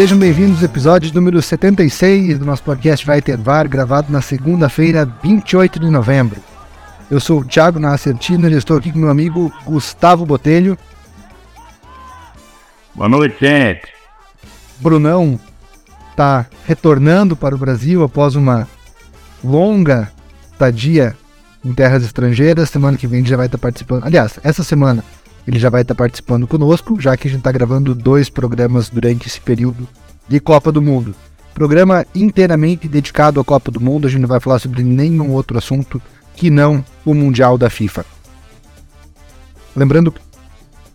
Sejam bem-vindos ao episódio número 76 do nosso podcast Vai Ter VAR, gravado na segunda-feira, 28 de novembro. Eu sou o Thiago Nascertino e estou aqui com meu amigo Gustavo Botelho. Boa noite, gente. Brunão está retornando para o Brasil após uma longa estadia em terras estrangeiras. Semana que vem já vai estar participando. Aliás, essa semana ele já vai estar participando conosco, já que a gente está gravando dois programas durante esse período de Copa do Mundo. Programa inteiramente dedicado à Copa do Mundo, a gente não vai falar sobre nenhum outro assunto que não o Mundial da FIFA. Lembrando que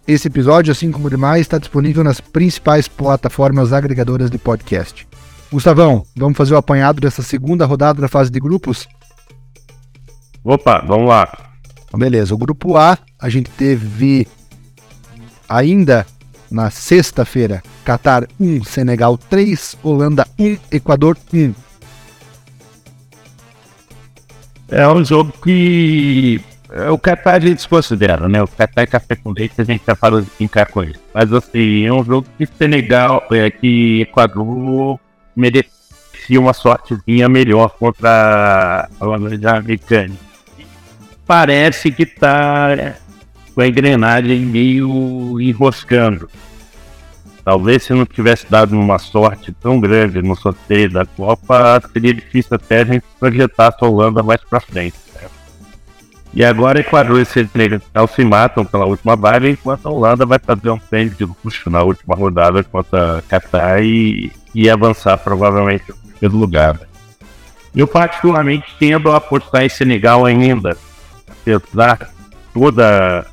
esse episódio, assim como demais, está disponível nas principais plataformas agregadoras de podcast. Gustavão, vamos fazer o apanhado dessa segunda rodada da fase de grupos? Opa, vamos lá. Beleza, o grupo A, a gente teve ainda na sexta-feira, Qatar 1, Senegal 3, Holanda 1, Equador 1. É um jogo que é, o Qatar a gente considera, né? O Qatar é café com leite, a gente já fala de brincar com ele. Mas assim, é um jogo que Senegal, é, que Equador merecia uma sortezinha melhor contra a Holanda americana. Parece que tá com a engrenagem meio enroscando. Talvez se não tivesse dado uma sorte tão grande no sorteio da Copa, seria difícil até a gente projetar a Holanda mais para frente. E agora Equador e Senegal se matam pela última vaga, enquanto a Holanda vai fazer um prêmio de luxo na última rodada contra Qatar e, e avançar provavelmente pelo lugar. Eu particularmente tendo a apostar em Senegal ainda, apesar toda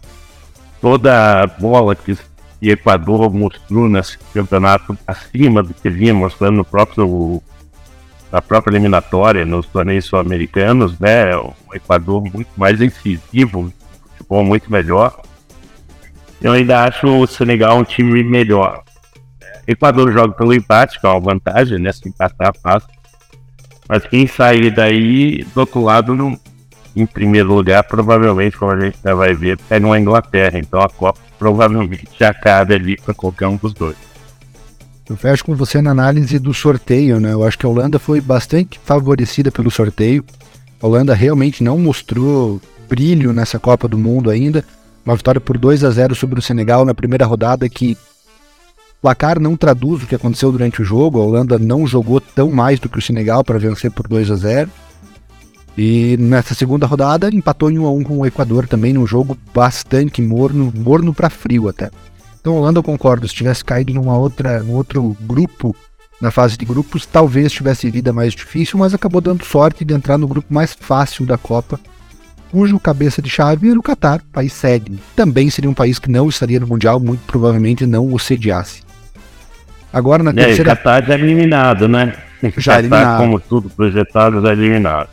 toda a bola que o Equador mostrou nesse campeonato acima do que vinha mostrando no próprio na própria eliminatória nos torneios sul-americanos, né? O Equador muito mais incisivo, futebol muito melhor. Eu ainda acho o Senegal um time melhor. O Equador joga pelo empate, que é uma vantagem, né? Se empatar fácil. Mas quem sair daí, do outro lado, não, em primeiro lugar, provavelmente, como a gente já vai ver, pega uma Inglaterra. Então a Copa provavelmente já cabe ali para qualquer um dos dois. Eu fecho com você na análise do sorteio, né? Eu acho que a Holanda foi bastante favorecida pelo sorteio. A Holanda realmente não mostrou brilho nessa Copa do Mundo ainda. Uma vitória por 2 a 0 sobre o Senegal na primeira rodada que o placar não traduz o que aconteceu durante o jogo. A Holanda não jogou tão mais do que o Senegal para vencer por 2 a 0. E nessa segunda rodada empatou em 1 a 1 com o Equador também num jogo bastante morno, morno para frio até. Então, Holanda, eu concordo, se tivesse caído numa outra, num outro grupo, na fase de grupos, talvez tivesse vida mais difícil, mas acabou dando sorte de entrar no grupo mais fácil da Copa, cujo cabeça de chave era o Catar, país sede. Também seria um país que não estaria no Mundial, muito provavelmente não o sediasse. Agora na é, terceira. O Catar já é eliminado, né? Já Catar, eliminado. como tudo projetado, já é eliminado.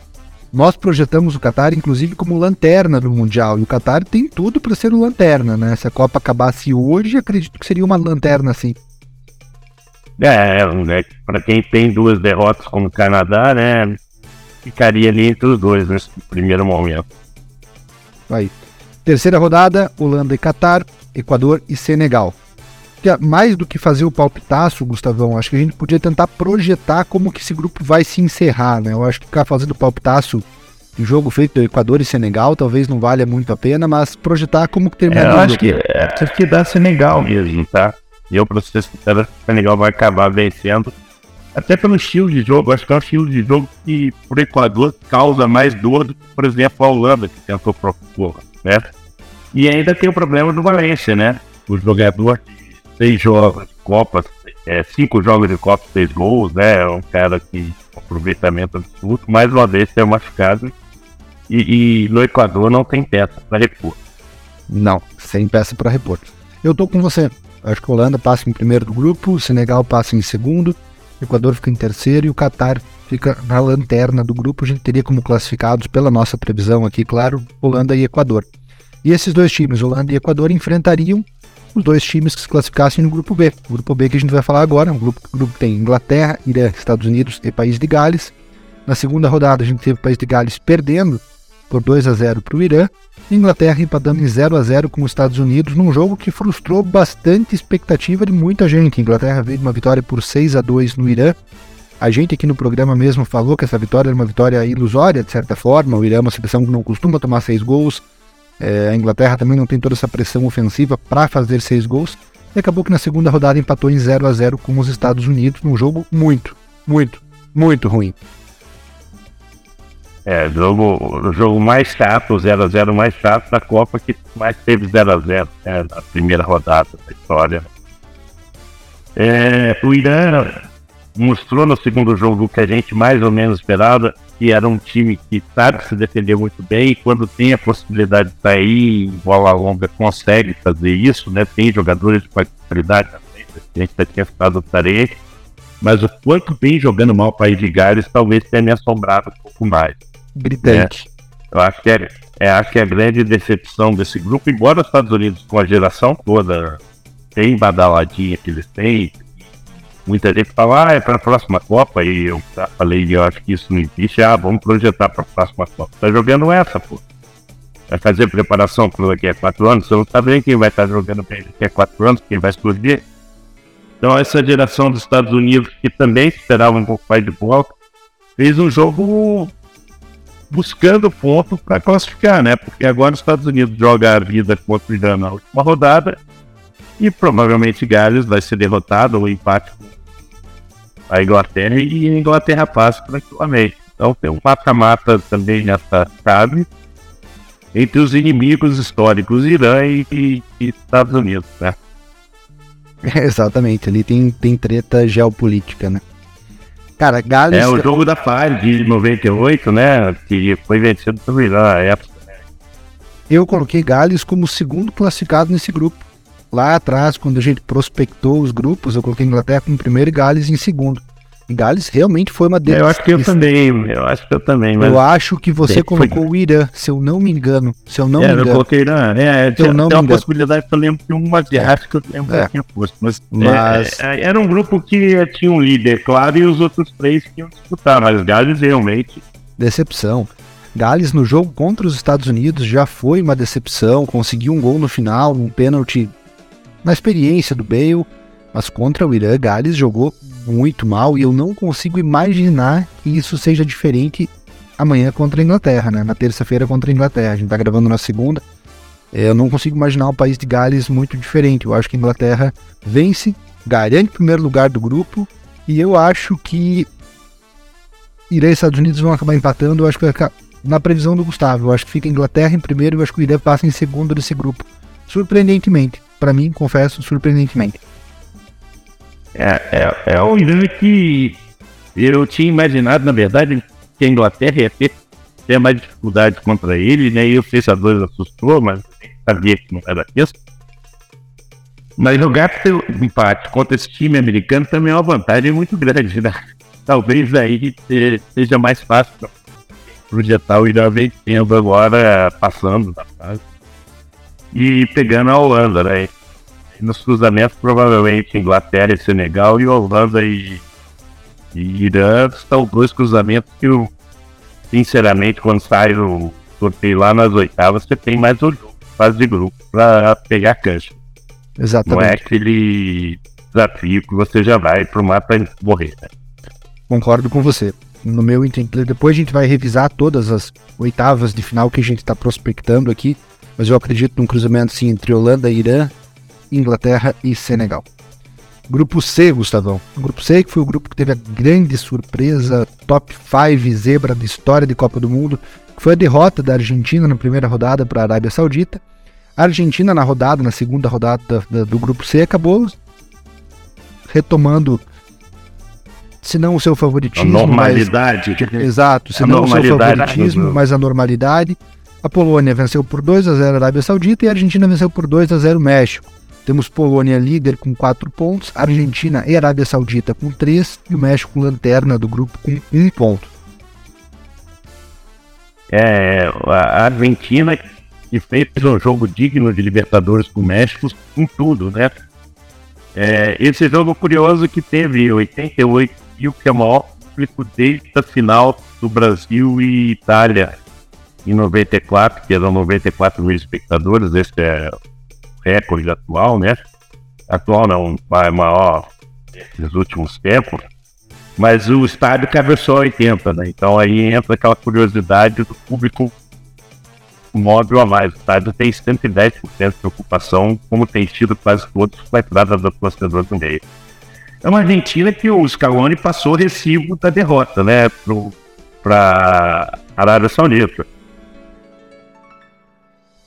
Nós projetamos o Qatar, inclusive, como lanterna do Mundial. E o Qatar tem tudo para ser o lanterna, né? Se a Copa acabasse hoje, acredito que seria uma lanterna assim. É, né, para quem tem duas derrotas como o Canadá, né? Ficaria ali entre os dois nesse primeiro momento. Aí. Terceira rodada, Holanda e Qatar, Equador e Senegal. Que, mais do que fazer o palpitaço, Gustavão, acho que a gente podia tentar projetar como que esse grupo vai se encerrar, né? Eu acho que ficar fazendo palpitaço de jogo feito do Equador e Senegal talvez não valha muito a pena, mas projetar como que termina É, eu o acho grupo. que, é, acho que dá Senegal mesmo, tá? E eu, pra ser sincero, acho que o Senegal vai acabar vencendo. Até pelo estilo de jogo, acho que é um estilo de jogo que, por Equador, causa mais dor do que, por exemplo, a Holanda, que tentou propor, né? E ainda tem o problema do Valência, né? O jogador seis jogos de Copa, é, cinco jogos de Copa, seis gols, né? É um cara que aproveitamento absurdo, mais uma vez é machucado. E, e no Equador não tem peça para repor. Não, sem peça para repor. Eu tô com você. Acho que a Holanda passa em primeiro do grupo, o Senegal passa em segundo, o Equador fica em terceiro e o Catar fica na lanterna do grupo. A gente teria como classificados, pela nossa previsão aqui, claro, Holanda e Equador. E esses dois times, Holanda e Equador, enfrentariam os dois times que se classificassem no grupo B. O grupo B que a gente vai falar agora, um grupo, um grupo que tem Inglaterra, Irã, Estados Unidos e País de Gales. Na segunda rodada a gente teve o País de Gales perdendo por 2 a 0 para o Irã. Inglaterra empatando em 0 a 0 com os Estados Unidos num jogo que frustrou bastante expectativa de muita gente. Inglaterra veio de uma vitória por 6 a 2 no Irã. A gente aqui no programa mesmo falou que essa vitória era uma vitória ilusória, de certa forma. O Irã é uma seleção que não costuma tomar seis gols. É, a Inglaterra também não tem toda essa pressão ofensiva para fazer seis gols. E acabou que na segunda rodada empatou em 0 a 0 com os Estados Unidos, num jogo muito, muito, muito ruim. É, o jogo mais chato, o 0x0 mais chato da Copa que mais teve 0x0 né, na primeira rodada da história. É, o Irã mostrou no segundo jogo que a gente mais ou menos esperava, que era um time que sabe se defender muito bem e quando tem a possibilidade de sair em bola longa consegue fazer isso, né? Tem jogadores de qualidade também, a gente já tinha ficado o Tarek, mas o quanto vem jogando mal o País de Gales talvez tenha me assombrado um pouco mais gritante. É, eu acho que é, é, acho que é a grande decepção desse grupo, embora os Estados Unidos, com a geração toda, tem badaladinha que eles têm, muita gente fala, ah, é para a próxima Copa, e eu já falei, eu acho que isso não existe, ah, vamos projetar para a próxima Copa. Tá jogando essa, pô. Vai fazer preparação para daqui a quatro anos, você não sabe nem quem vai estar jogando bem daqui a quatro anos, quem vai explodir. Então essa geração dos Estados Unidos, que também esperava um pouco mais de bola, fez um jogo buscando ponto para classificar, né? Porque agora os Estados Unidos joga a vida contra o Irã na última rodada e provavelmente Gales vai ser derrotado ou empate com a Inglaterra e a Inglaterra passa tranquilamente. Então tem um mata-mata também nessa chave entre os inimigos históricos Irã e, e, e Estados Unidos, né? É, exatamente, ali tem, tem treta geopolítica, né? Cara, Gales. É o jogo da Fire de 98, né? Que foi vencido pelo Irã na época. Eu coloquei Gales como segundo classificado nesse grupo. Lá atrás, quando a gente prospectou os grupos, eu coloquei Inglaterra como primeiro e Gales em segundo. Gales realmente foi uma delas. Eu acho que eu também, eu acho que eu também. Mas... Eu acho que você colocou o Irã, se eu não me engano. Se eu não é, me engano. eu coloquei Irã. É, é eu não tem uma possibilidade que eu lembro que uma asiática eu lembro é. que tinha posto. Mas, mas... É, é, era um grupo que tinha um líder, claro, e os outros três que iam disputar, mas Gales realmente. Decepção. Gales no jogo contra os Estados Unidos já foi uma decepção, conseguiu um gol no final, um pênalti na experiência do Bale, mas contra o Irã, Gales jogou muito mal e eu não consigo imaginar que isso seja diferente amanhã contra a Inglaterra, né? Na terça-feira contra a Inglaterra. A gente tá gravando na segunda. É, eu não consigo imaginar o país de Gales muito diferente. Eu acho que a Inglaterra vence, garante o primeiro lugar do grupo e eu acho que Irã e Estados Unidos vão acabar empatando. Eu acho que na previsão do Gustavo, eu acho que fica a Inglaterra em primeiro e eu acho que o Irã passa em segundo desse grupo. Surpreendentemente, para mim, confesso, surpreendentemente. É, é, é o Irã que eu tinha imaginado, na verdade, que a Inglaterra ia ter, ter mais dificuldade contra ele, né? E o 6 a 2 assustou, mas sabia que não era isso. Mas jogar pelo empate contra esse time americano também é uma vantagem muito grande, né? Talvez aí seja mais fácil projetar o Irã vencendo agora, passando na fase. E pegando a Holanda, né? nos cruzamentos, provavelmente Inglaterra e Senegal e Holanda e, e Irã são dois cruzamentos que, eu, sinceramente, quando sai o sorteio lá nas oitavas, você tem mais jogo, fase de grupo, para pegar cancha. Exatamente. Não é aquele desafio que você já vai pro mar para morrer. Né? Concordo com você. No meu entendimento, depois a gente vai revisar todas as oitavas de final que a gente está prospectando aqui, mas eu acredito num cruzamento sim entre Holanda Irã, Inglaterra e Senegal. Grupo C, Gustavão. O grupo C que foi o grupo que teve a grande surpresa, top 5 zebra da história de Copa do Mundo, que foi a derrota da Argentina na primeira rodada para a Arábia Saudita. A Argentina na rodada, na segunda rodada da, da, do grupo C, acabou retomando, se não o seu favoritismo, a normalidade. Mas, exato, se a não o seu favoritismo, mas a normalidade. A Polônia venceu por 2 a 0 a Arábia Saudita e a Argentina venceu por 2 a 0 o México Temos Polônia líder com 4 pontos, Argentina e Arábia Saudita com 3 e o México lanterna do grupo com 1 ponto. É, a Argentina que fez um jogo digno de Libertadores com o México com tudo, né? É, esse jogo curioso que teve 88 mil, que é o maior público desde a final do Brasil e Itália em 94, que eram 94 mil espectadores, esse é o recorde atual, né? Atual não, maior nesses últimos tempos, mas o estádio cabe só 80, né? Então aí entra aquela curiosidade do público móvel a mais. O estádio tem 110% de ocupação, como tem tido quase todos com a entrada do torcedor do meio. É uma Argentina que o Scaloni passou recibo da derrota, né, para a Arábia Saudita.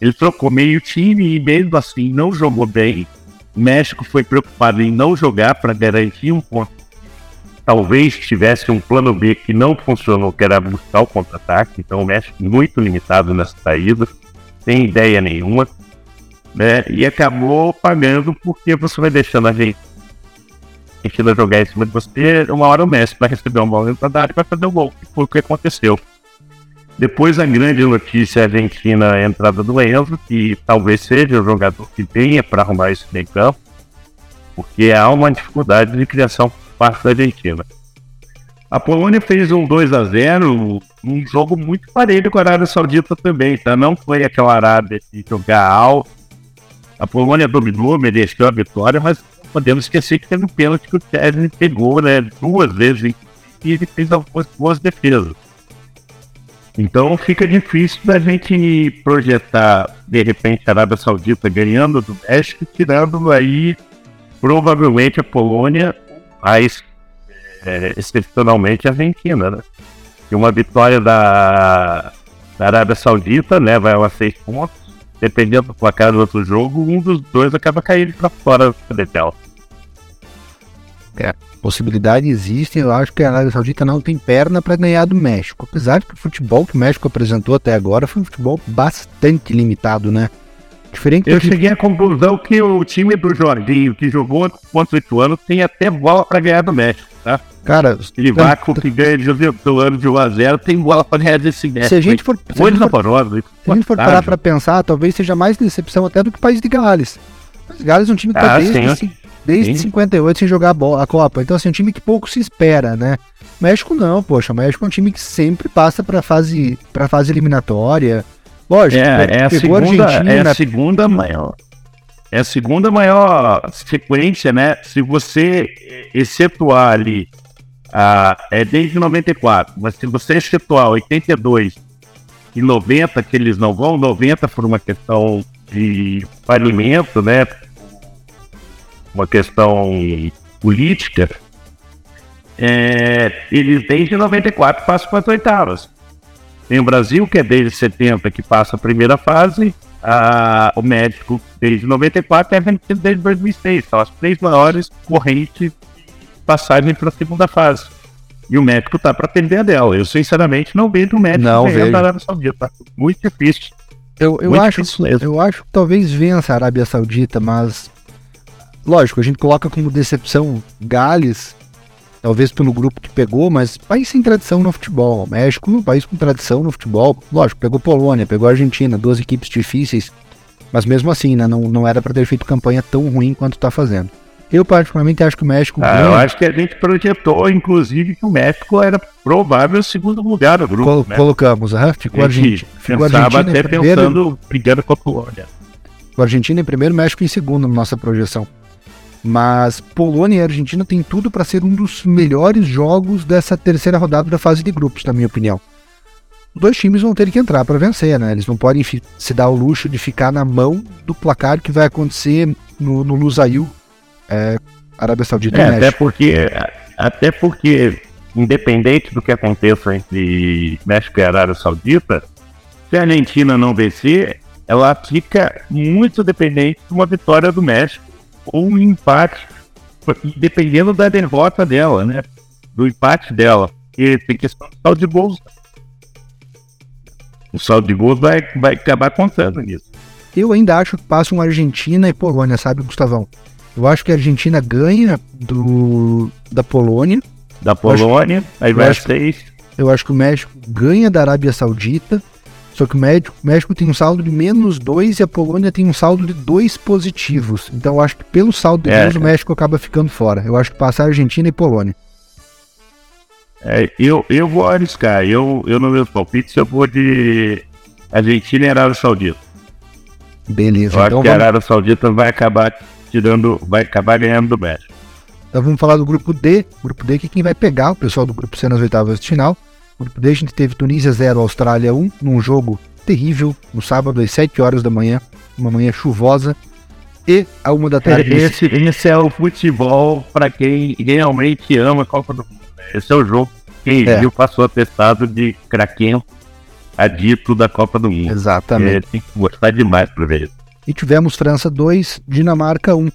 Ele trocou meio time e mesmo assim não jogou bem. O México foi preocupado em não jogar para garantir um ponto. Talvez tivesse um plano B que não funcionou, que era buscar o contra-ataque. Então o México muito limitado nessa saída, sem ideia nenhuma. Né? E acabou pagando porque você vai deixando a gente Argentina jogar em cima de você, uma hora o Messi vai receber uma bola dentro e vai fazer o gol, que foi o que aconteceu. Depois a grande notícia é a Argentina, a entrada do Enzo, que talvez seja o jogador que venha para arrumar isso em campo, porque há uma dificuldade de criação por parte da Argentina. A Polônia fez um 2 a 0 um jogo muito parelho com a Arábia Saudita também, tá? Não foi aquela Arábia de jogar alto. A Polônia dominou, mereceu a vitória, mas podemos esquecer que teve um pênalti que o Chesney pegou, né? Duas vezes e ele fez algumas boas defesas. Então fica difícil da gente projetar, de repente, a Arábia Saudita ganhando do México, tirando aí provavelmente a Polônia, mas é, excepcionalmente a Argentina, né? E uma vitória da, da Arábia Saudita leva ela a seis pontos. Dependendo do placar do outro jogo, um dos dois acaba caindo para fora do credencial. É, possibilidade existe. Eu acho que a Arábia Saudita não tem perna para ganhar do México. Apesar de que o futebol que o México apresentou até agora foi um futebol bastante limitado, né? Diferente Eu cheguei à conclusão que o time do Jorginho, que jogou contra o Ituano, tem até bola para ganhar do México, tá? Cara, ele vai com que ganha de Ituano de 1x0, tem bola para ganhar desse México. Se a gente for, se a gente for, se a gente for parar para pensar, talvez seja mais decepção até do que o país de Gales. Mas Gales é um time que tá ah, desde, sim, desde sim. 58 sem jogar a, bola, a Copa. Então, assim, um time que pouco se espera, né? México não, poxa. O México é um time que sempre passa para fase, pra fase eliminatória. Lógico, é, é a segunda, é a segunda maior. É a segunda maior sequência, né? Se você excetuar ali, a, é desde 94, mas se você excetuar 82 e 90, que eles não vão, 90 por uma questão de falimento, né? Uma questão política, é, eles desde 94 passam para as oitavas. Tem o Brasil, que é desde 70 que passa a primeira fase, a, o México desde 94 e a Argentina desde 2006. São as três maiores correntes passagem para a segunda fase. E o México está para atender a dela. Eu, sinceramente, não vejo o México não ganhando a Arábia Saudita. Muito difícil. Eu, eu, Muito acho, difícil eu acho que talvez vença a Arábia Saudita, mas lógico, a gente coloca como decepção Gales, talvez pelo grupo que pegou, mas país sem tradição no futebol. México, país com tradição no futebol. Lógico, pegou Polônia, pegou Argentina, duas equipes difíceis, mas mesmo assim, né, não, não era para ter feito campanha tão ruim quanto está fazendo. Eu, particularmente, acho que o México. Ah, eu acho que a gente projetou, inclusive, que o México era provável segundo lugar no grupo. Col né? Colocamos, aham, ficou a Argentina. Ficou Argentina até primeiro, pensando, brigando com a Polônia. O Argentina em primeiro, México em segundo na nossa projeção. Mas Polônia e Argentina têm tudo para ser um dos melhores jogos dessa terceira rodada da fase de grupos, na minha opinião. Os dois times vão ter que entrar para vencer, né? Eles não podem se dar o luxo de ficar na mão do placar que vai acontecer no, no Lusail, é, Arábia Saudita é, Até porque, até porque, independente do que aconteça entre México e Arábia Saudita, se a Argentina não vencer, ela fica muito dependente de uma vitória do México ou um empate, dependendo da derrota dela, né? Do empate dela. Porque tem questão do saldo de gols. O saldo de gols vai, vai acabar contando nisso. Eu ainda acho que passam Argentina e Polônia, sabe, Gustavão? Eu acho que a Argentina ganha do da Polônia. Da Polônia, acho, aí vai seis. Eu acho que o México ganha da Arábia Saudita. Só que o México, o México tem um saldo de menos dois e a Polônia tem um saldo de dois positivos. Então eu acho que pelo saldo de é, o México acaba ficando fora. Eu acho que passa a Argentina e Polônia. É, eu, eu vou arriscar. Eu, eu no meu palpite eu vou de Argentina e Arábia Saudita. Beleza. Eu então acho que a Arábia Saudita vai acabar tirando, vai acabar ganhando do México. Então vamos falar do grupo D. Grupo D que quem vai pegar o pessoal do grupo C nas oitavas de final. No grupo D a gente teve Tunísia 0, Austrália 1, num jogo terrível, no sábado às 7 horas da manhã, uma manhã chuvosa. E a uma da tarde. Esse, esse é o futebol para quem realmente ama a Copa do Mundo. Esse é o jogo que é. viu passou atestado de craquento adito da Copa do Mundo. Exatamente. É, tem que gostar demais para ver isso. E tivemos França 2, Dinamarca 1.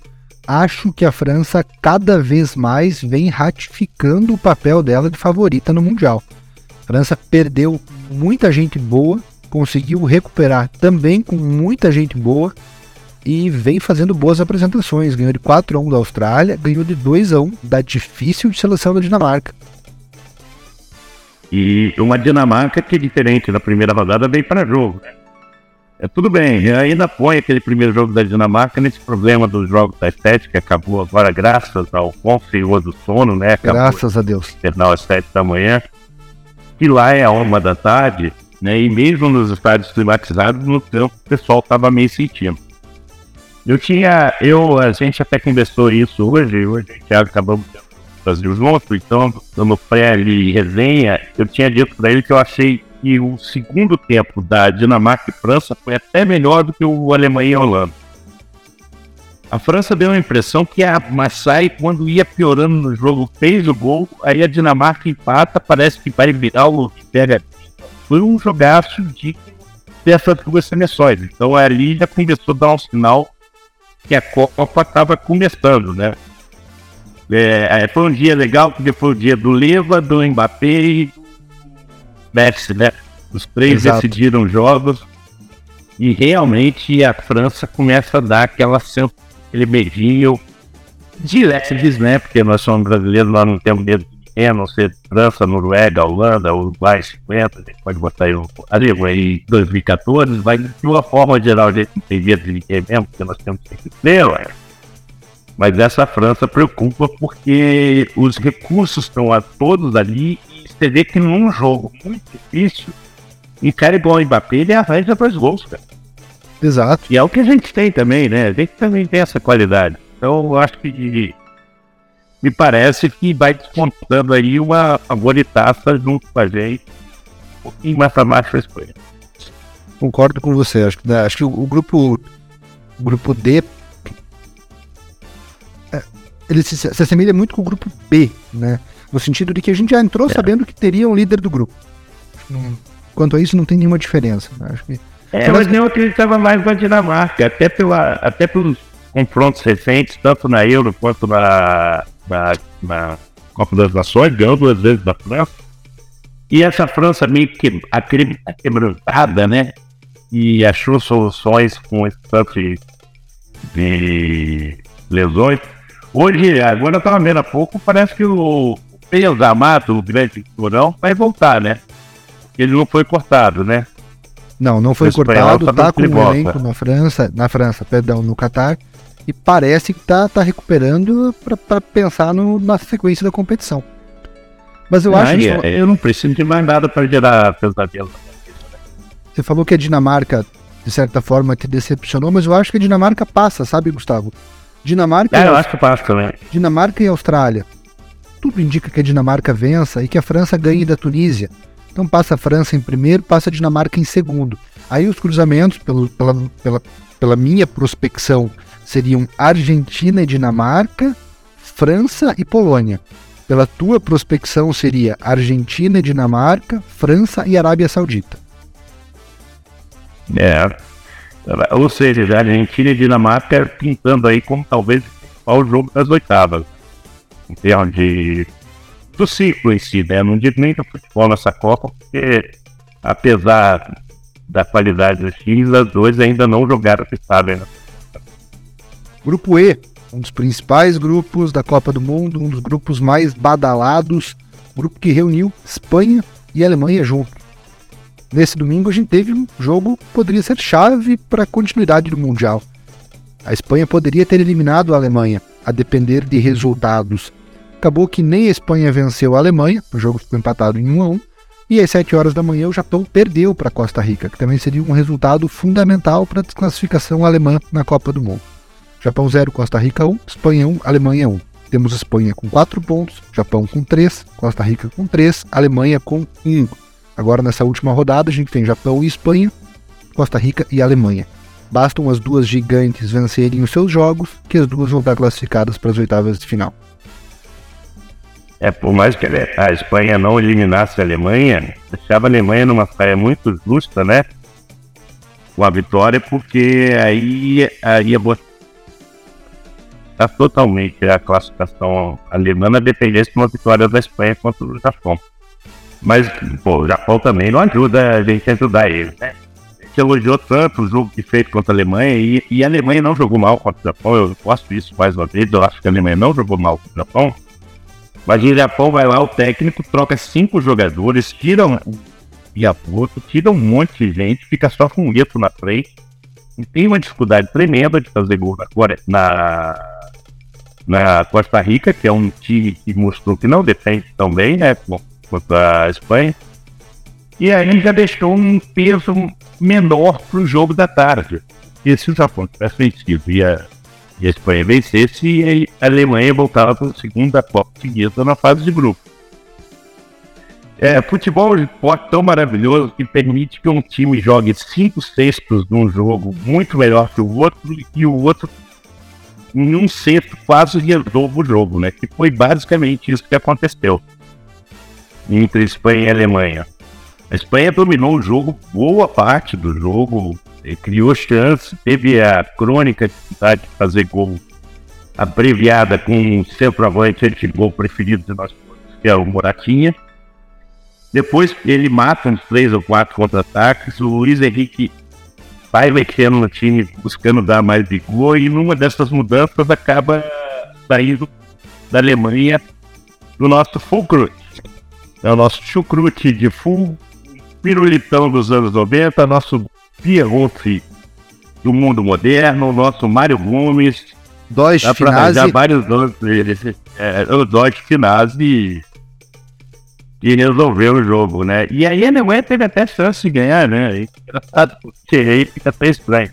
Acho que a França cada vez mais vem ratificando o papel dela de favorita no Mundial. França perdeu muita gente boa, conseguiu recuperar também com muita gente boa e vem fazendo boas apresentações. Ganhou de 4 a 1 da Austrália, ganhou de 2 a 1 da difícil de seleção da Dinamarca. E uma Dinamarca que diferente da primeira rodada veio para jogo. Né? É tudo bem, ainda põe aquele primeiro jogo da Dinamarca nesse problema dos jogos da estética, que acabou agora graças ao Senhor do sono, né? Acabou graças a Deus. Final às sete da manhã. E lá é a uma da tarde, né? E mesmo nos estádios climatizados, no campo, o pessoal estava meio sentindo. Eu tinha, eu, a gente até conversou isso hoje, hoje, acabamos de Brasil junto, então, no pré-resenha, eu tinha dito para ele que eu achei que o segundo tempo da Dinamarca e França foi até melhor do que o Alemanha e Holanda. A França deu a impressão que a Massai, quando ia piorando no jogo, fez o gol, aí a Dinamarca empata, parece que vai virar o pega. Foi um jogaço de dessas duas seleções. Então ali já começou a dar um sinal que a Copa estava começando, né? É, é, foi um dia legal, porque foi o dia do Leva, do Mbappé e do Messi, né? Os três Exato. decidiram jogos e realmente a França começa a dar aquela aquele beijinho de leves, né? Porque nós somos brasileiros, nós não temos medo de ninguém, a não ser França, Noruega, Holanda, Uruguai 50, a gente pode botar aí, ali, aí 2014, vai de uma forma geral, a gente não tem medo de ninguém mesmo, porque nós temos que ter, ué. Mas essa França preocupa porque os recursos estão a todos ali e você vê que num jogo muito difícil, e cara igual o Mbappé, ele arranja dois gols, cara. Exato. E é o que a gente tem também, né? A gente também tem essa qualidade. Então eu acho que me parece que vai descontando aí uma favoritaça junto com a gente. Um pouquinho mais pra baixo a escolha. Concordo com você. Acho que, né, acho que o, o grupo o grupo D ele se, se, assemelha muito com o grupo B, né? No sentido de que a gente já entrou é. sabendo que teria um líder do grupo. Quanto a isso, não tem nenhuma diferença. Né? Acho que... É, mas eu acreditava mais na Dinamarca, até, pela, até pelos confrontos recentes, tanto na Euro quanto na, na, na Copa das Nações, ganhou duas vezes da França. E essa França meio que quebrantada, né? E achou soluções com esse tanto de, de lesões. Hoje, agora eu tava vendo há pouco, parece que o Pedro Amato, o grande cinturão, vai voltar, né? Ele não foi cortado, né? Não, não foi cortado, tá, tá com um elenco na França, na França, perdão, no Catar, e parece que tá, tá recuperando para pensar no, na sequência da competição. Mas eu acho que. Eu não preciso de mais nada para gerar pesadelo. Você falou que a Dinamarca, de certa forma, te decepcionou, mas eu acho que a Dinamarca passa, sabe, Gustavo? Dinamarca. É, eu acho que passa também. Dinamarca e Austrália. Tudo indica que a Dinamarca vença e que a França ganhe da Tunísia. Então passa a França em primeiro, passa a Dinamarca em segundo. Aí os cruzamentos, pelo, pela, pela, pela minha prospecção, seriam Argentina e Dinamarca, França e Polônia. Pela tua prospecção seria Argentina e Dinamarca, França e Arábia Saudita. É, ou seja, Argentina e Dinamarca pintando aí como talvez o jogo das oitavas. Em termos de. Do ciclo em si, né? Não digo nem do futebol nessa Copa, porque apesar da qualidade dos times, as duas ainda não jogaram, se sabem, né? Grupo E, um dos principais grupos da Copa do Mundo, um dos grupos mais badalados, grupo que reuniu Espanha e Alemanha junto. Nesse domingo a gente teve um jogo que poderia ser chave para a continuidade do Mundial. A Espanha poderia ter eliminado a Alemanha, a depender de resultados. Acabou que nem a Espanha venceu a Alemanha, o jogo ficou empatado em 1 a 1, e às 7 horas da manhã o Japão perdeu para Costa Rica, que também seria um resultado fundamental para a desclassificação alemã na Copa do Mundo. Japão 0, Costa Rica 1, Espanha 1, Alemanha 1. Temos Espanha com 4 pontos, Japão com 3, Costa Rica com 3, Alemanha com 1. Agora nessa última rodada a gente tem Japão e Espanha, Costa Rica e Alemanha. Bastam as duas gigantes vencerem os seus jogos, que as duas vão estar classificadas para as oitavas de final. É, por mais que a Espanha não eliminasse a Alemanha, deixava a Alemanha numa saia muito justa, né? Com a vitória, porque aí, aí ia botar totalmente a classificação alemã na dependência de uma vitória da Espanha contra o Japão. Mas, pô, o Japão também não ajuda a gente a ajudar ele, né? gente elogiou tanto o jogo que fez contra a Alemanha e, e, a Alemanha não jogou mal contra o Japão. Eu posto isso mais uma vez. Eu acho que a Alemanha não jogou mal contra o Japão. Mas o Japão vai lá, o técnico troca cinco jogadores, tira um Iapoto, tira um monte de gente, fica só com o Ito na frente. E tem uma dificuldade tremenda de fazer gol na, na, Costa Rica, que é um time que mostrou que não defende tão bem, né? Contra a Espanha. E aí já deixou um peso menor para o jogo da tarde. E se o Japão tivesse vencido e a, e a Espanha vencesse, a Alemanha voltava para a segunda Copa seguida na fase de grupo. É, futebol é um esporte tão maravilhoso que permite que um time jogue cinco sextos num jogo muito melhor que o outro e o outro em um sexto quase resolva o jogo, né? Que foi basicamente isso que aconteceu entre Espanha e Alemanha. A Espanha dominou o jogo, boa parte do jogo, criou chance, teve a crônica de de fazer gol abreviada com o centroavante anti-gol preferido de nós que é o Moratinha. Depois ele mata uns três ou quatro contra-ataques, o Luiz Henrique vai mexendo no time, buscando dar mais vigor, e numa dessas mudanças acaba saindo da Alemanha do nosso Fulcrute. É o nosso chucrute de full pirulitão dos anos 90, nosso Pierrot do mundo moderno, nosso Mário Gomes. Dodge Finazzi. vários nomes dele. É, o Dodge Finazzi e resolveu o jogo, né? E aí a Alemanha teve até chance de ganhar, né? Engraçado, porque aí fica até estranho.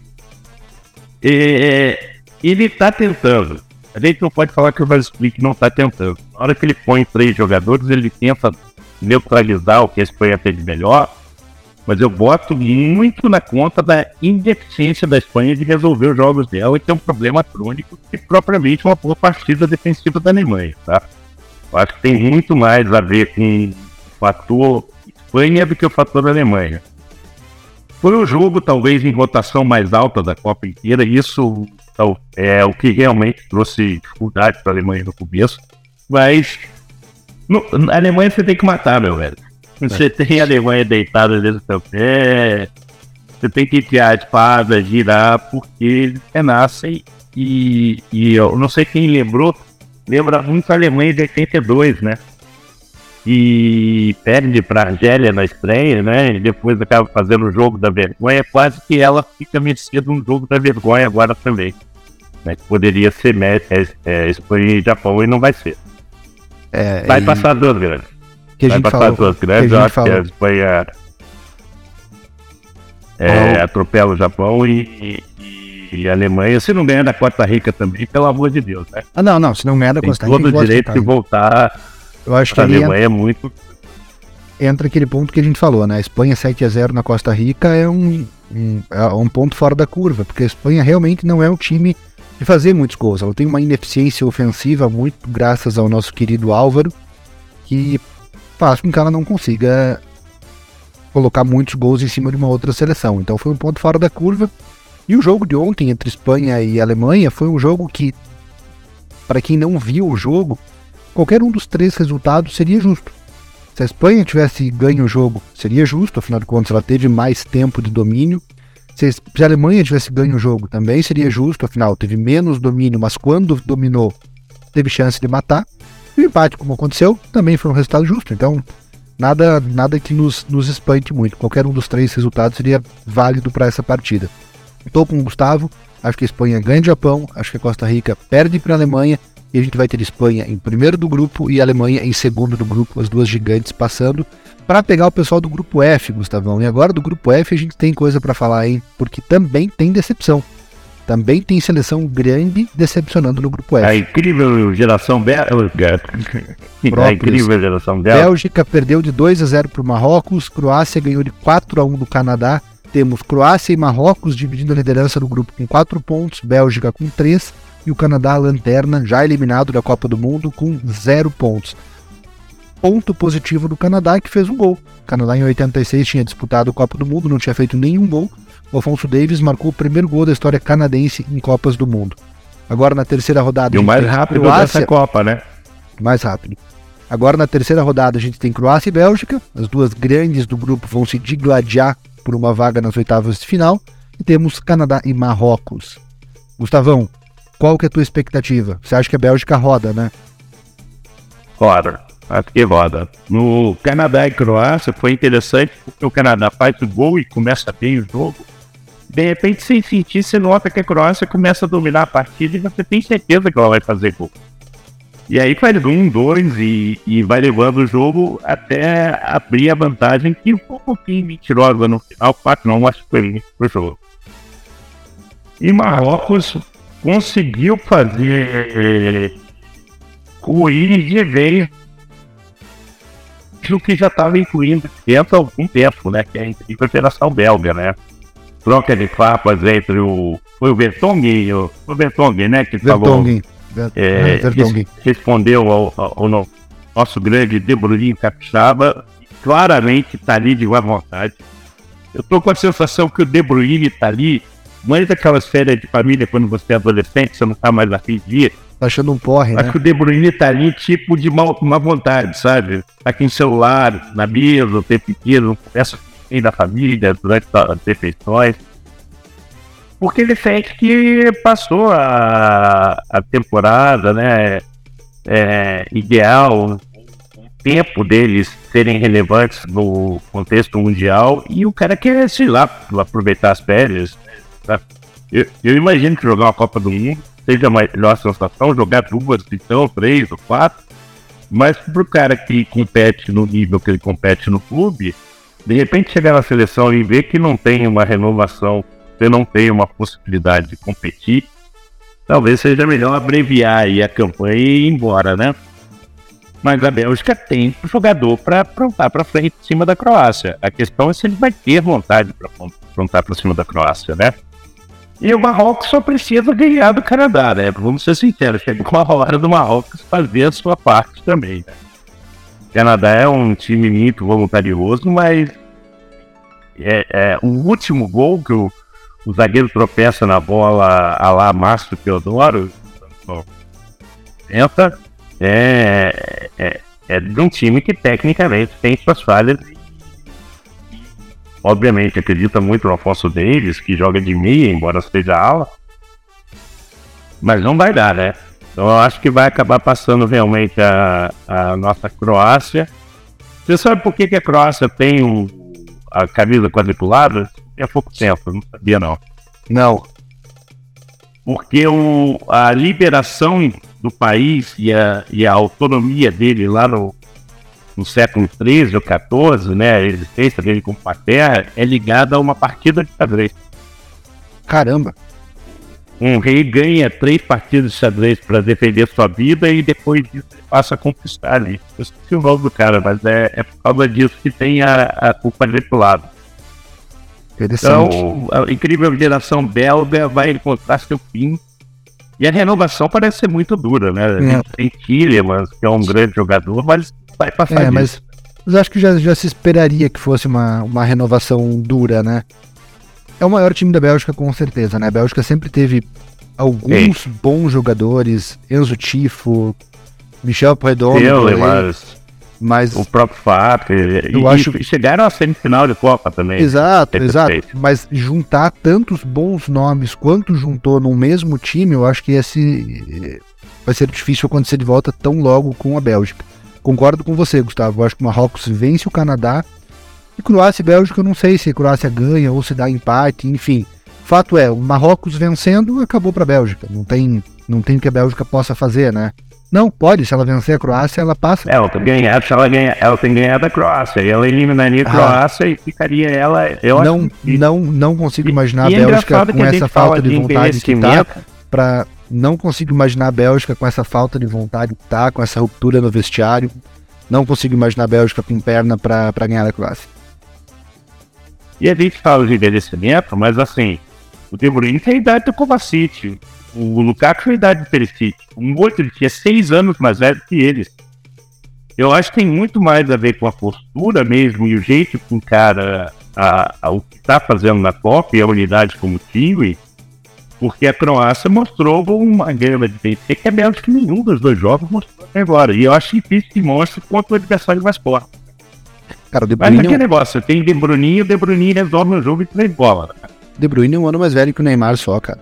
E, ele tá tentando. A gente não pode falar que o Vasquik não tá tentando. Na hora que ele põe três jogadores, ele tenta neutralizar o que a Espanha fez de melhor, mas eu boto muito na conta da ineficiência da Espanha de resolver os jogos dela e ter um problema crônico que propriamente uma boa partida defensiva da Alemanha, tá? Eu acho que tem muito mais a ver com o fator Espanha do que o fator Alemanha. Foi um jogo, talvez, em rotação mais alta da Copa inteira, e isso é o que realmente trouxe dificuldade para a Alemanha no começo. Mas no, a Alemanha você tem que matar, meu velho. Você tem a Alemanha deitada dentro do seu pé, você tem que tirar a espada, girar, porque eles renascem. E, e eu não sei quem lembrou, lembra muito a Alemanha de 82, né? E perde para a Argélia na estreia, né? E depois acaba fazendo o jogo da vergonha. Quase que ela fica merecendo um jogo da vergonha agora também. Né? Que poderia ser é, é, Espanha e Japão e não vai ser. É, vai e... passar duas grandes. Que vai passar falou, duas grandes, acho falou. que a Espanha é, atropela o Japão e, e, e, a Alemanha, se não ganhar da Costa Rica também, pelo amor de Deus, né? Ah, não, não, se não ganhar da Costa Rica. Tem todo o direito de voltar. Eu acho que a Alemanha entra, é muito. Entra aquele ponto que a gente falou, né? A Espanha 7 a 0 na Costa Rica é um, um, é um ponto fora da curva, porque a Espanha realmente não é um time de fazer muitos gols. Ela tem uma ineficiência ofensiva muito graças ao nosso querido Álvaro, que faz com que ela não consiga colocar muitos gols em cima de uma outra seleção. Então foi um ponto fora da curva. E o jogo de ontem entre Espanha e Alemanha foi um jogo que, para quem não viu o jogo, qualquer um dos três resultados seria justo. Se a Espanha tivesse ganho o jogo, seria justo, afinal de contas ela teve mais tempo de domínio. Se a Alemanha tivesse ganho o jogo, também seria justo, afinal teve menos domínio, mas quando dominou, teve chance de matar. E o empate, como aconteceu, também foi um resultado justo. Então, nada, nada que nos, nos espante muito. Qualquer um dos três resultados seria válido para essa partida. Estou com o Gustavo, acho que a Espanha ganha o Japão, acho que a Costa Rica perde para a Alemanha e a gente vai ter Espanha em primeiro do grupo e Alemanha em segundo do grupo, as duas gigantes passando, para pegar o pessoal do grupo F, Gustavão. E agora do grupo F a gente tem coisa para falar, hein? Porque também tem decepção. Também tem seleção grande decepcionando no grupo F. A incrível geração belga. A incrível geração belga. Bélgica perdeu de 2 a 0 para o Marrocos, Croácia ganhou de 4 a 1 do Canadá. Temos Croácia e Marrocos dividindo a liderança do grupo com 4 pontos, Bélgica com 3 e o Canadá lanterna, já eliminado da Copa do Mundo, com zero pontos. Ponto positivo do Canadá que fez um gol. O Canadá em 86 tinha disputado a Copa do Mundo, não tinha feito nenhum gol. O Alfonso Davis marcou o primeiro gol da história canadense em Copas do Mundo. Agora na terceira rodada. E o mais rápido Croácia, dessa Copa, né? Mais rápido. Agora na terceira rodada a gente tem Croácia e Bélgica. As duas grandes do grupo vão se digladiar por uma vaga nas oitavas de final. E temos Canadá e Marrocos. Gustavão, qual que é a tua expectativa? Você acha que a Bélgica roda, né? Roda. Acho que roda. No Canadá e Croácia foi interessante porque o Canadá faz o gol e começa bem o jogo. De repente, sem sentir, você nota que a Croácia começa a dominar a partida e você tem certeza que ela vai fazer gol. E aí faz um, dois e, e vai levando o jogo até abrir a vantagem que um pouquinho mentirosa no final, 4 não, mas foi pro jogo. E Marrocos conseguiu fazer o de veio o que já estava incluindo dentro há algum tempo, né? Que é a Federação Belga, né? Troca de papas entre o. Foi o Vertonghen, o, o Vertonghen, né? Que Vertonghen. falou. É, Vertonghen. respondeu ao, ao, ao, nosso grande De Bruyne Capixaba, claramente está ali de boa vontade. Eu estou com a sensação que o De Bruyne está ali Mãe daquelas férias de família quando você é adolescente, você não tá mais afim de ir. Tá achando um porre, Acho né? Acho que o De Bruyne tá ali tipo de mal, má vontade, sabe? Tá aqui em celular, na mesa, o tempo inteiro, não conversa com da família durante as refeições. Porque ele sente que passou a, a temporada, né? É, ideal, tempo deles serem relevantes no contexto mundial e o cara quer, sei lá, aproveitar as férias, eu, eu, imagino que jogar uma Copa do Mundo seja a sensação, jogar duas, então, três ou quatro. Mas pro cara que compete no nível que ele compete no clube, de repente chegar na seleção e ver que não tem uma renovação, você não tem uma possibilidade de competir, talvez seja melhor abreviar aí a campanha e ir embora, né? Mas a Bélgica tem jogador para aprontar para frente em cima da Croácia. A questão é se ele vai ter vontade para aprontar para cima da Croácia, né? E o Marrocos só precisa ganhar do Canadá, né? Vamos ser sinceros, chegou a hora do Marrocos fazer a sua parte também. Né? O Canadá é um time muito voluntarioso, mas é, é, o último gol que o, o zagueiro tropeça na bola a lá Márcio Teodoro, entra, é, é, é de um time que tecnicamente tem suas falhas obviamente acredita muito no Afonso Davis, que joga de meia, embora seja ala. Mas não vai dar, né? Então eu acho que vai acabar passando realmente a, a nossa Croácia. Você sabe por que, que a Croácia tem um, a camisa quadriculada? Há pouco tempo, não sabia não. Não. Porque o, a liberação do país e a, e a autonomia dele lá no, no século XIII ou XIV, né, a existência dele como paterra, é ligada a uma partida de xadrez. Caramba! Um rei ganha três partidas de xadrez para defender sua vida e depois disso ele passa a conquistar ali. Eu esqueci o nome do cara, mas é, é por causa disso que tem a, a, o quadriculado. Então, a incrível geração belga vai encontrar seu fim. E a renovação parece ser muito dura, né? É. Tem Tillemans, que é um grande jogador, mas vai passar é, mas, mas acho que já, já se esperaria que fosse uma, uma renovação dura, né? É o maior time da Bélgica, com certeza, né? A Bélgica sempre teve alguns bons jogadores, Enzo Tifo, Michel Predom, Mas o próprio fato, eu e, acho chegaram à semifinal de Copa também. Exato, exato. Mas juntar tantos bons nomes quanto juntou no mesmo time, eu acho que esse vai ser difícil acontecer de volta tão logo com a Bélgica. Concordo com você, Gustavo. Eu acho que o Marrocos vence o Canadá. E Croácia e Bélgica, eu não sei se a Croácia ganha ou se dá empate, enfim. Fato é, o Marrocos vencendo acabou para a Bélgica. Não tem, não tem o que a Bélgica possa fazer, né? Não, pode, se ela vencer a Croácia, ela passa. Ela tem se ela ganhar, ela tem ganhar da Croácia. E ela eliminaria a ah. Croácia ah. e ficaria ela. Eu não, que... não, não consigo imaginar e, a é Bélgica com essa falta de, de vontade que tá para não consigo imaginar a Bélgica com essa falta de vontade que tá, com essa ruptura no vestiário. Não consigo imaginar a Bélgica com perna para ganhar da Croácia. E a gente fala de envelhecimento, mas assim, o De Bruyne tem a idade do Kovacic. O Lukaku tem a idade do Perisic. Um outro ele tinha seis anos mais velho que eles. Eu acho que tem muito mais a ver com a postura mesmo e o jeito que encara a, a, o que está fazendo na Copa e a unidade como time, porque a Croácia mostrou uma gama de vencer que a Bélgica nenhum dos dois jogos mostrou até agora. E eu acho difícil que mostre contra o adversário mais forte. Cara, de Bruyne Mas aquele é negócio, tem De Bruyne, o De Bruyne resolve o jogo e três bolas. De Bruyne é um ano mais velho que o Neymar só, cara.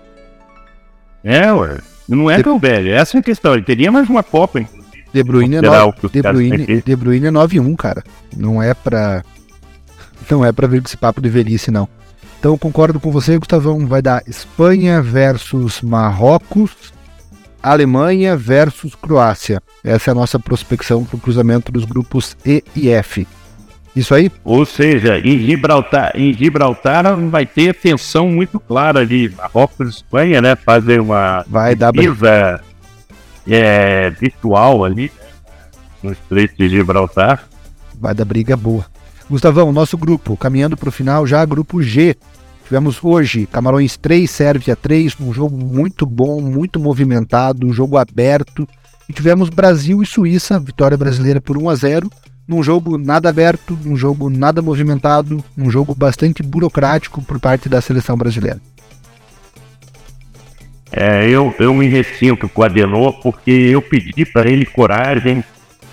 É, ué. Não é de... tão velho. Essa é a questão. Ele teria mais uma Copa, inclusive. De Bruyne é, no... De Bruyne, De Bruyne é 9-1, cara. Não é pra. Não é pra ver com esse papo de velhice, não. Então concordo com você, Gustavão. Vai dar Espanha versus Marrocos, Alemanha versus Croácia. Essa é a nossa prospecção para o cruzamento dos grupos E e F. Isso aí? Ou seja, em Gibraltar, em Gibraltar vai ter tensão muito clara ali. Marrocos e Espanha, né? Fazer uma vai dar é, virtual ali no Estreito de Gibraltar. Vai dar briga boa. Gustavão, nosso grupo, caminhando para o final já, grupo G. Tivemos hoje Camarões 3, Sérvia 3, um jogo muito bom, muito movimentado, um jogo aberto. E tivemos Brasil e Suíça, vitória brasileira por 1 a 0 num jogo nada aberto, num jogo nada movimentado, um jogo bastante burocrático por parte da seleção brasileira. É, eu, eu me ressinto com o Adenor porque eu pedi para ele coragem.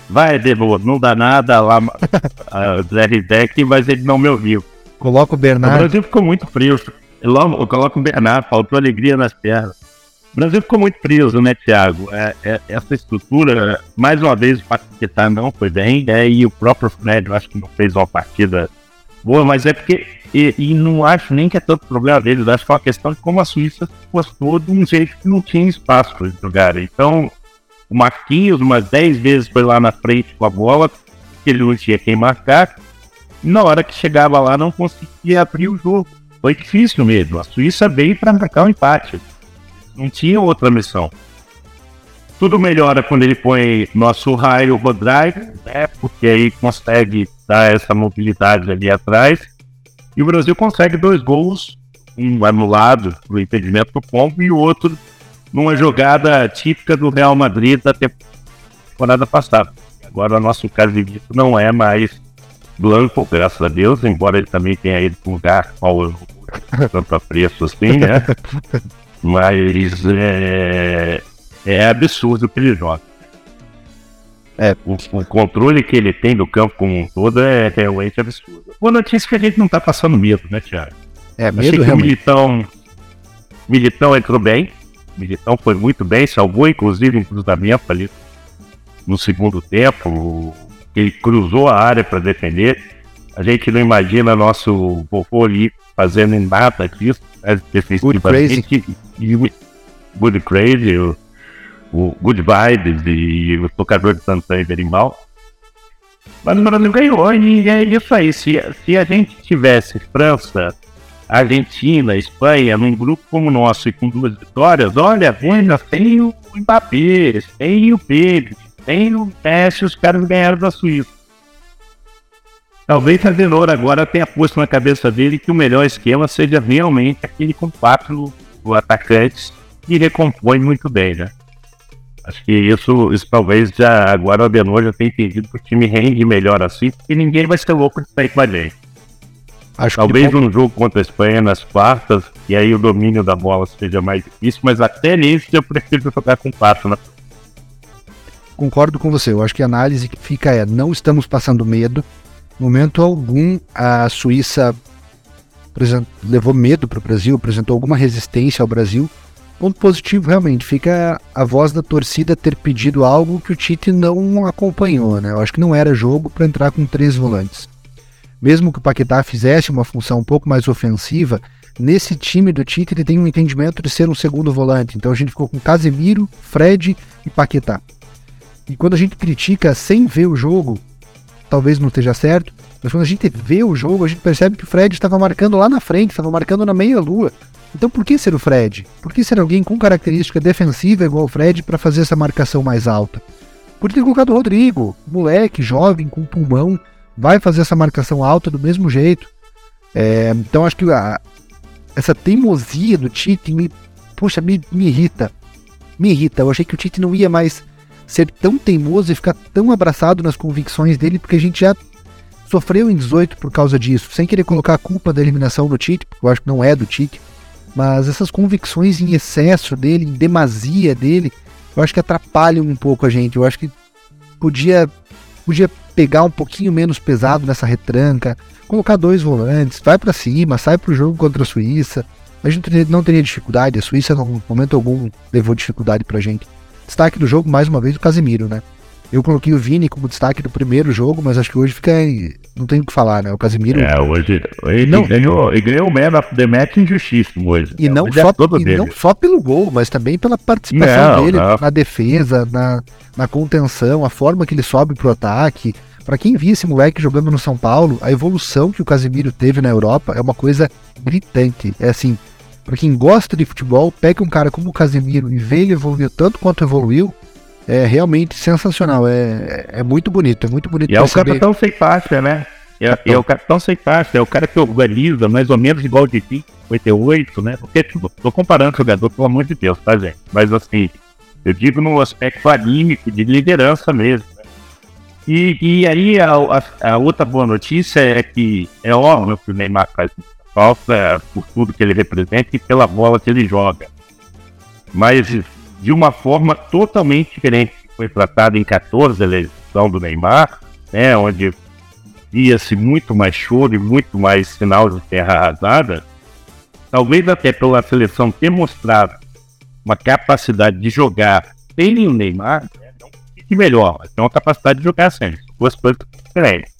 Vai, Adenor, não dá nada lá, Zé Deck, mas ele não me ouviu. Coloca o Bernardo. O Brasil ficou muito frio. Eu coloco o Bernardo, faltou alegria nas pernas. O Brasil ficou muito preso, né, Thiago? É, é, essa estrutura, mais uma vez, o Paquetá não foi bem, né, e o próprio Fred, eu acho que não fez uma partida boa, mas é porque, e, e não acho nem que é tanto problema deles, acho que é uma questão de como a Suíça postou de um jeito que não tinha espaço para eles jogarem. Então, o Marquinhos, umas 10 vezes foi lá na frente com a bola, que ele não tinha quem marcar, na hora que chegava lá não conseguia abrir o jogo. Foi difícil mesmo. A Suíça veio para marcar o um empate. Não tinha outra missão. Tudo melhora quando ele põe nosso raio drive, né? Porque aí consegue dar essa mobilidade ali atrás. E o Brasil consegue dois gols, um anulado pro impedimento do pombo e o outro numa jogada típica do Real Madrid da temporada passada. Agora o nosso Casimiro não é mais Blanco, graças a Deus, embora ele também tenha ido para um lugar qual tanto apreço assim, né? Mas é, é absurdo o que ele joga. É, o, o, controle que ele tem do campo como um todo é realmente absurdo. Boa notícia é que a gente não tá passando medo, né, Thiago? É, medo Achei realmente. o Militão, Militão entrou bem. Militão foi muito bem, salvou inclusive um cruzamento ali no segundo tempo. Ele cruzou a área para defender. A gente não imagina nosso vovô ali fazendo nada disso, né, defensivamente. Good Crazy, o, o Good Vibes e o tocador de Santana Berimbau. Mas o Brasil ganhou e é isso aí. Se, se a gente tivesse França, Argentina, Espanha, num grupo como o nosso e com duas vitórias, olha, veja, tem o Mbappé, tem o Pedro, tem o Messi, os caras ganharam da Suíça. Talvez a Adenor agora tenha posto na cabeça dele que o melhor esquema seja realmente aquele com quatro atacantes que recompõe muito bem, né? Acho que isso, isso talvez já agora o Adenor já tenha entendido que o time rende melhor assim, porque ninguém vai ser louco de sair com a gente. Acho talvez que... um jogo contra a Espanha nas quartas, e aí o domínio da bola seja mais difícil, mas até nisso eu prefiro jogar com quatro, né? Concordo com você. Eu acho que a análise que fica é: não estamos passando medo. Momento algum, a Suíça levou medo para o Brasil, apresentou alguma resistência ao Brasil. Ponto positivo, realmente, fica a voz da torcida ter pedido algo que o Tite não acompanhou, né? Eu acho que não era jogo para entrar com três volantes. Mesmo que o Paquetá fizesse uma função um pouco mais ofensiva, nesse time do Tite ele tem um entendimento de ser um segundo volante. Então a gente ficou com Casemiro, Fred e Paquetá. E quando a gente critica sem ver o jogo, talvez não esteja certo, mas quando a gente vê o jogo, a gente percebe que o Fred estava marcando lá na frente, estava marcando na meia-lua. Então por que ser o Fred? Por que ser alguém com característica defensiva igual o Fred para fazer essa marcação mais alta? Por ter colocado o Rodrigo, moleque, jovem, com pulmão, vai fazer essa marcação alta do mesmo jeito. É, então acho que a, essa teimosia do Tite me, poxa, me, me irrita. Me irrita. Eu achei que o Tite não ia mais ser tão teimoso e ficar tão abraçado nas convicções dele, porque a gente já sofreu em 18 por causa disso, sem querer colocar a culpa da eliminação no Tite, porque eu acho que não é do Tite, mas essas convicções em excesso dele, em demasia dele, eu acho que atrapalham um pouco a gente. Eu acho que podia podia pegar um pouquinho menos pesado nessa retranca, colocar dois volantes, vai para cima, sai pro jogo contra a Suíça. A gente não teria dificuldade, a Suíça, no momento algum, levou dificuldade pra gente. Destaque do jogo, mais uma vez, o Casemiro, né? Eu coloquei o Vini como destaque do primeiro jogo, mas acho que hoje fica. Não tem o que falar, né? O Casimiro. É, hoje. Ele não, ganhou, ele ganhou o Man of the Match injustíssimo hoje. E, não, só, e não só pelo gol, mas também pela participação não, dele não. na defesa, na, na contenção, a forma que ele sobe pro ataque. Para quem viu esse moleque jogando no São Paulo, a evolução que o Casimiro teve na Europa é uma coisa gritante. É assim, para quem gosta de futebol, pega um cara como o Casemiro e vê ele evoluir tanto quanto evoluiu, é realmente sensacional. É, é muito bonito, é muito bonito. E é o capitão sem faixa, né? É, é, o capitão sem faixa, é o cara que organiza mais ou menos igual de ti, 58, né? Porque tipo, tô comparando o jogador, pelo amor de Deus, tá, gente? Mas assim, eu digo no aspecto anímico, de liderança mesmo. Né? E, e aí a, a, a, outra boa notícia é que é óbvio que o Neymar faz falta por tudo que ele representa e pela bola que ele joga. Mas de uma forma totalmente diferente foi tratada em 14, a eleição do Neymar, né, onde via-se muito mais choro e muito mais sinal de terra arrasada, talvez até pela seleção ter mostrado uma capacidade de jogar sem o Neymar, né, não fique melhor, mas tem uma capacidade de jogar sempre, duas coisas diferentes.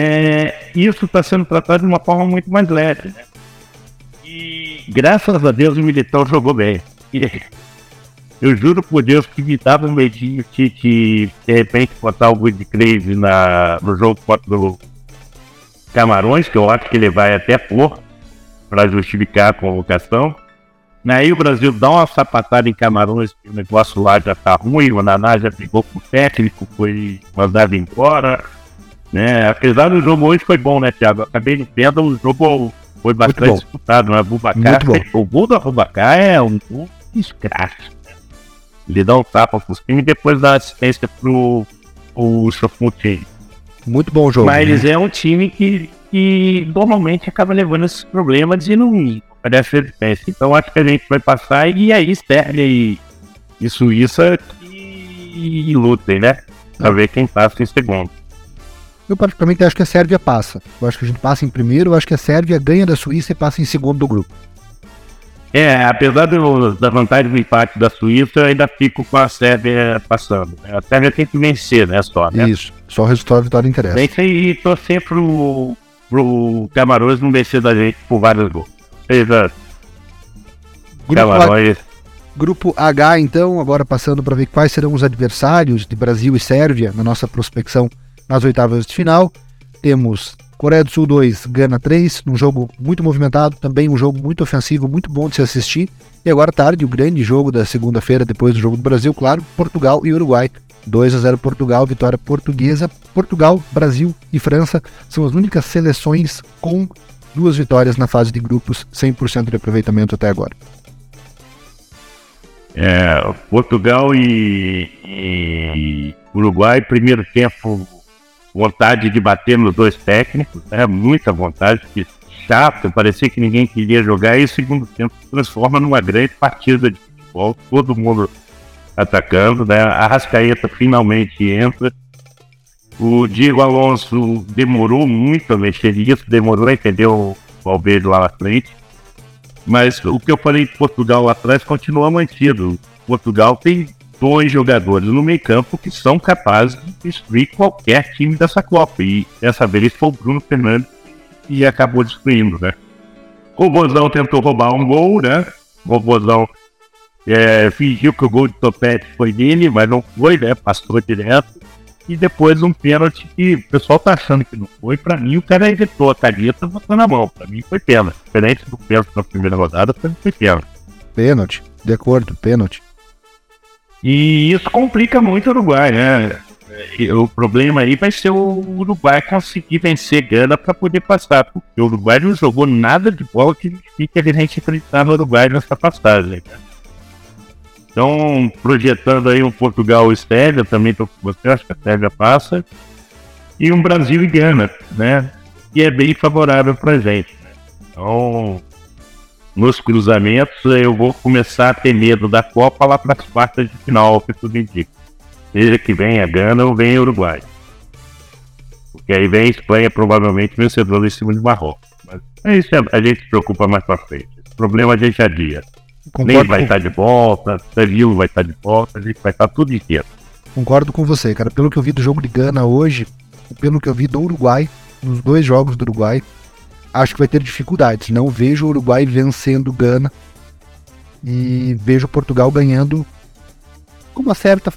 É, isso está sendo tratado de uma forma muito mais leve. Né? E graças a Deus o Militão jogou bem. Eu juro por Deus que me dava um medinho que, que de repente botar o Good Crazy na, no jogo contra o Camarões, que eu acho que ele vai até pôr para justificar a convocação. Aí o Brasil dá uma sapatada em Camarões, o negócio lá já tá ruim, o Naná já brigou com o técnico, foi mandado embora. Né? Apesar do jogo hoje foi bom, né, Thiago? Acabei de vendo, o jogo foi bastante disputado, né? Bubacar, o gol do Bubacar é um gol escracho. Ele dá um tapa pro time e depois dá assistência pro, pro Chofmutin. Muito bom jogo. Mas né? é um time que, que normalmente acaba levando esses problemas e não parece defesa. Então acho que a gente vai passar e aí Sérvia e, e Suíça que e lutem, né? Pra ver quem passa em segundo. Eu praticamente acho que a Sérvia passa. Eu acho que a gente passa em primeiro, eu acho que a Sérvia ganha da Suíça e passa em segundo do grupo. É, apesar do, da vantagem do empate da Suíça, eu ainda fico com a Sérvia passando. A Sérvia tem que vencer, né, só, né? Isso, só o resultado da vitória interessa. Vence e torcer pro, pro Camarões não vencer da gente por vários gols. Grupo Camarões... A... Grupo H, então, agora passando para ver quais serão os adversários de Brasil e Sérvia na nossa prospecção nas oitavas de final. Temos Coreia do Sul 2, Gana 3, um jogo muito movimentado, também um jogo muito ofensivo, muito bom de se assistir. E agora tarde, o grande jogo da segunda-feira, depois do jogo do Brasil, claro, Portugal e Uruguai. 2 a 0 Portugal, vitória portuguesa. Portugal, Brasil e França são as únicas seleções com duas vitórias na fase de grupos, 100% de aproveitamento até agora. É, Portugal e, e Uruguai, primeiro tempo vontade de bater nos dois técnicos, né? muita vontade, que chato, parecia que ninguém queria jogar, e o segundo tempo se transforma numa grande partida de futebol, todo mundo atacando, né? A Rascaeta finalmente entra. O Diego Alonso demorou muito a mexer nisso, demorou a entender o Valverde lá na frente. Mas o que eu falei de Portugal lá atrás continua mantido. Portugal tem dois jogadores no meio campo que são capazes de destruir qualquer time dessa Copa. E dessa vez foi o Bruno Fernandes e acabou destruindo, né? O Bozão tentou roubar um gol, né? O Bozão é, fingiu que o gol de Topete foi dele, mas não foi, né? Passou direto. E depois um pênalti que o pessoal tá achando que não foi. Pra mim, o cara evitou a caneta botou na mão. Pra mim foi pênalti. Diferente do pênalti na primeira rodada, foi pênalti. Pênalti, de acordo, pênalti. E isso complica muito o Uruguai, né? O problema aí vai ser o Uruguai conseguir vencer Gana para poder passar, porque o Uruguai não jogou nada de bola que fique a gente acreditar no Uruguai nessa passagem. Né? Então, projetando aí um Portugal e também tô com você, acho que a Sérvia passa, e um Brasil e Gana, né? Que é bem favorável para gente. Né? Então, nos cruzamentos, eu vou começar a ter medo da Copa lá para as quartas de final, que tudo indica. Seja que venha Gana ou venha Uruguai. Porque aí vem Espanha provavelmente vencedor em cima de Marrocos. Mas é isso a gente se preocupa mais para frente. Esse problema a gente adia. Concordo Nem vai com... estar de volta, Seville vai estar de volta, a gente vai estar tudo inteiro. Concordo com você, cara. Pelo que eu vi do jogo de Gana hoje, pelo que eu vi do Uruguai, nos dois jogos do Uruguai, acho que vai ter dificuldades. Não vejo o Uruguai vencendo Gana e vejo Portugal ganhando com uma certa,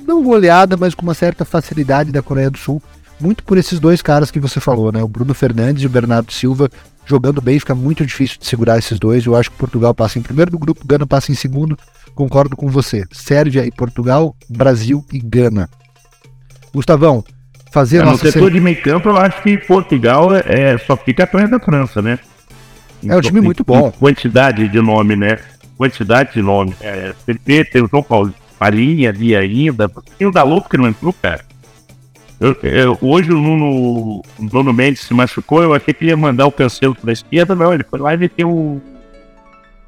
não goleada, mas com uma certa facilidade da Coreia do Sul. Muito por esses dois caras que você falou, né? O Bruno Fernandes e o Bernardo Silva jogando bem, fica muito difícil de segurar esses dois. Eu acho que Portugal passa em primeiro do grupo, Gana passa em segundo. Concordo com você. Sérvia e Portugal, Brasil e Gana. Gustavão, fazer é, No setor de meio campo, eu acho que Portugal é, só fica atrás da França, né? É um time muito bom. Quantidade de nome, né? Quantidade de nome. É, CP, tem o João Paulo Farinha ali ainda. Tem o Dalot que não entrou, cara. Eu, eu, hoje o Nuno, o Nuno Mendes se machucou, eu achei que ele ia mandar o Cancelo para a esquerda, não, ele foi lá e meteu o,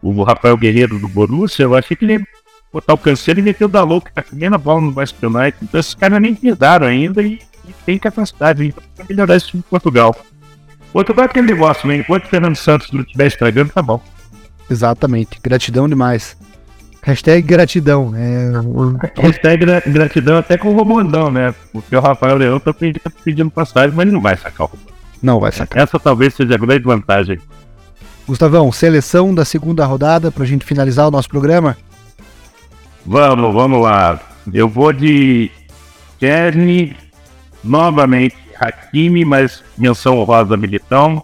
o Rafael Guerreiro do Borussia, eu achei que ele ia botar o Cancelo e meter o Dalot, que tá comendo a bola no West United, então esses caras nem pesaram ainda e e tem capacidade para melhorar esse time de Portugal. Portugal é aquele negócio, né? Enquanto o Fernando Santos não estiver estragando, tá bom. Exatamente. Gratidão demais. Hashtag gratidão. É... Hashtag gratidão até com o Romandão, né? Porque o Rafael Leão tá pedindo, tá pedindo passagem, mas ele não vai sacar o Romandão. Não vai sacar. Essa talvez seja a grande vantagem. Gustavão, seleção da segunda rodada pra gente finalizar o nosso programa? Vamos, vamos lá. Eu vou de Kerne, Novamente, Hakimi, mas menção honrosa Militão.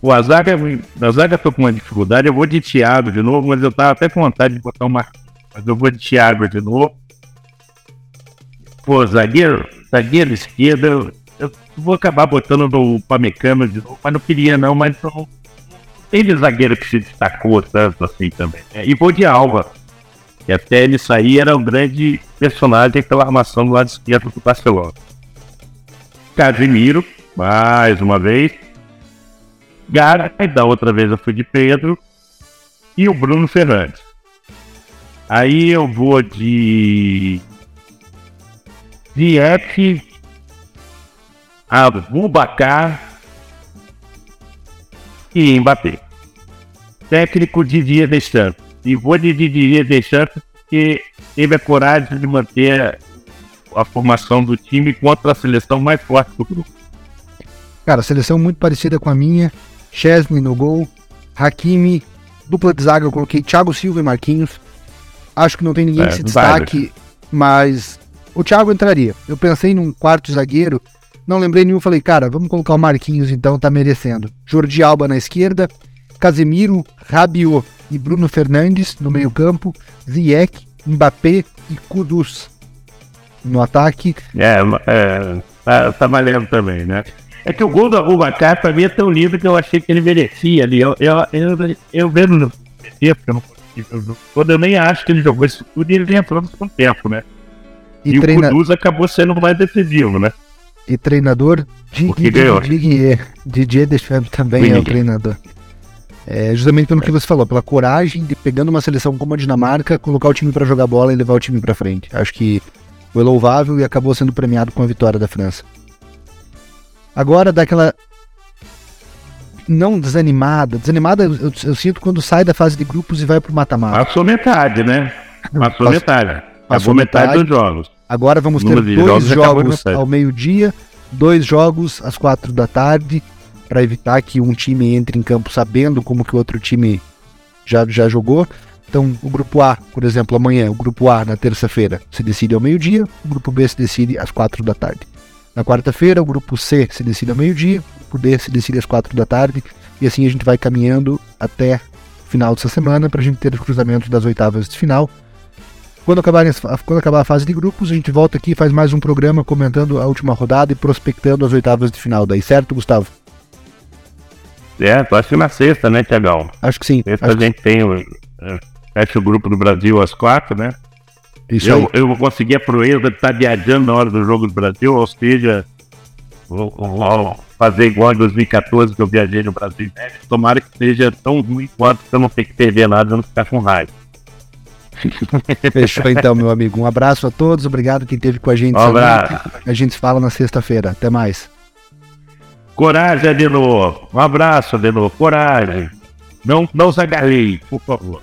O Azaga, a Zaga tô com uma dificuldade, eu vou de Thiago de novo, mas eu tava até com vontade de botar uma. Mas eu vou de Thiago de novo. Pô, zagueiro, zagueiro esquerda, eu, vou acabar botando no Pamecano de novo, mas não queria não, mas não, tem zagueiro que se destacou tanto assim também. Né? E vou de Alva, que até ele sair era um grande personagem pela armação do lado esquerdo do Barcelona. Casimiro, mais uma vez. Gara, da outra vez eu fui de Pedro. E o Bruno Fernandes. Aí eu vou de. Ziyech, Abubacar e Mbappé. Técnico Didier Deschamps. E vou de Didier Deschamps porque teve a coragem de manter a formação do time contra a seleção mais forte do grupo. Cara, seleção muito parecida com a minha. Chesney no gol, Hakimi, dupla de zaga, eu coloquei Thiago Silva e Marquinhos. Acho que não tem ninguém é, que se destaque, mas o Thiago entraria. Eu pensei num quarto zagueiro, não lembrei nenhum, falei, cara, vamos colocar o Marquinhos então, tá merecendo. Jordi Alba na esquerda, Casemiro, Rabiot e Bruno Fernandes no meio-campo, Ziyech, Mbappé e Kudus no ataque. É, é tá, tá valendo também, né? É que o gol do Abubacar pra mim é tão lindo que eu achei que ele merecia ali. Eu, eu, eu, eu vendo no tempo, eu não consegui quando eu nem acho que ele jogou isso tudo e ele entrou no tempo, né? E, e treina... o Kudus acabou sendo mais decisivo, né? E treinador Didier, Didier Deschamps também é o treinador. É justamente pelo que você falou, pela coragem de pegando uma seleção como a Dinamarca, colocar o time para jogar bola e levar o time para frente. Acho que foi louvável e acabou sendo premiado com a vitória da França. Agora daquela não desanimada, desanimada eu, eu, sinto quando sai da fase de grupos e vai pro mata-mata. Passou metade, né? Passou metade. Passou metade, metade dos jogos. Agora vamos ter dois jogos, jogos ao meio-dia, dois jogos às quatro da tarde, para evitar que um time entre em campo sabendo como que o outro time já, já jogou. Então, o grupo A, por exemplo, amanhã, o grupo A na terça-feira se decide ao meio-dia, o grupo B se decide às quatro da tarde. Na quarta-feira, o grupo C se decide ao meio-dia, o grupo D se decide às quatro da tarde, e assim a gente vai caminhando até o final dessa semana para a gente ter os cruzamentos das oitavas de final. Quando acabar, quando acabar a fase de grupos, a gente volta aqui e faz mais um programa comentando a última rodada e prospectando as oitavas de final. Daí, certo, Gustavo? É, acho que na sexta, né, Tiagão? Acho que sim. Sexta a gente tem o, é, fecha o grupo do Brasil às quatro, né? Isso eu, aí. eu vou conseguir a proeza de estar viajando na hora do jogo do Brasil, ou seja, vou, vou fazer igual em 2014 que eu viajei no Brasil. Tomara que seja tão ruim quanto eu não tenho que perder nada e não ficar com raiva. Fechou então, meu amigo. Um abraço a todos, obrigado quem esteve com a gente. Um abraço. A gente se fala na sexta-feira. Até mais. Coragem, Adenor. Um abraço, Adenor. Coragem. Não, não se agarrei, por favor.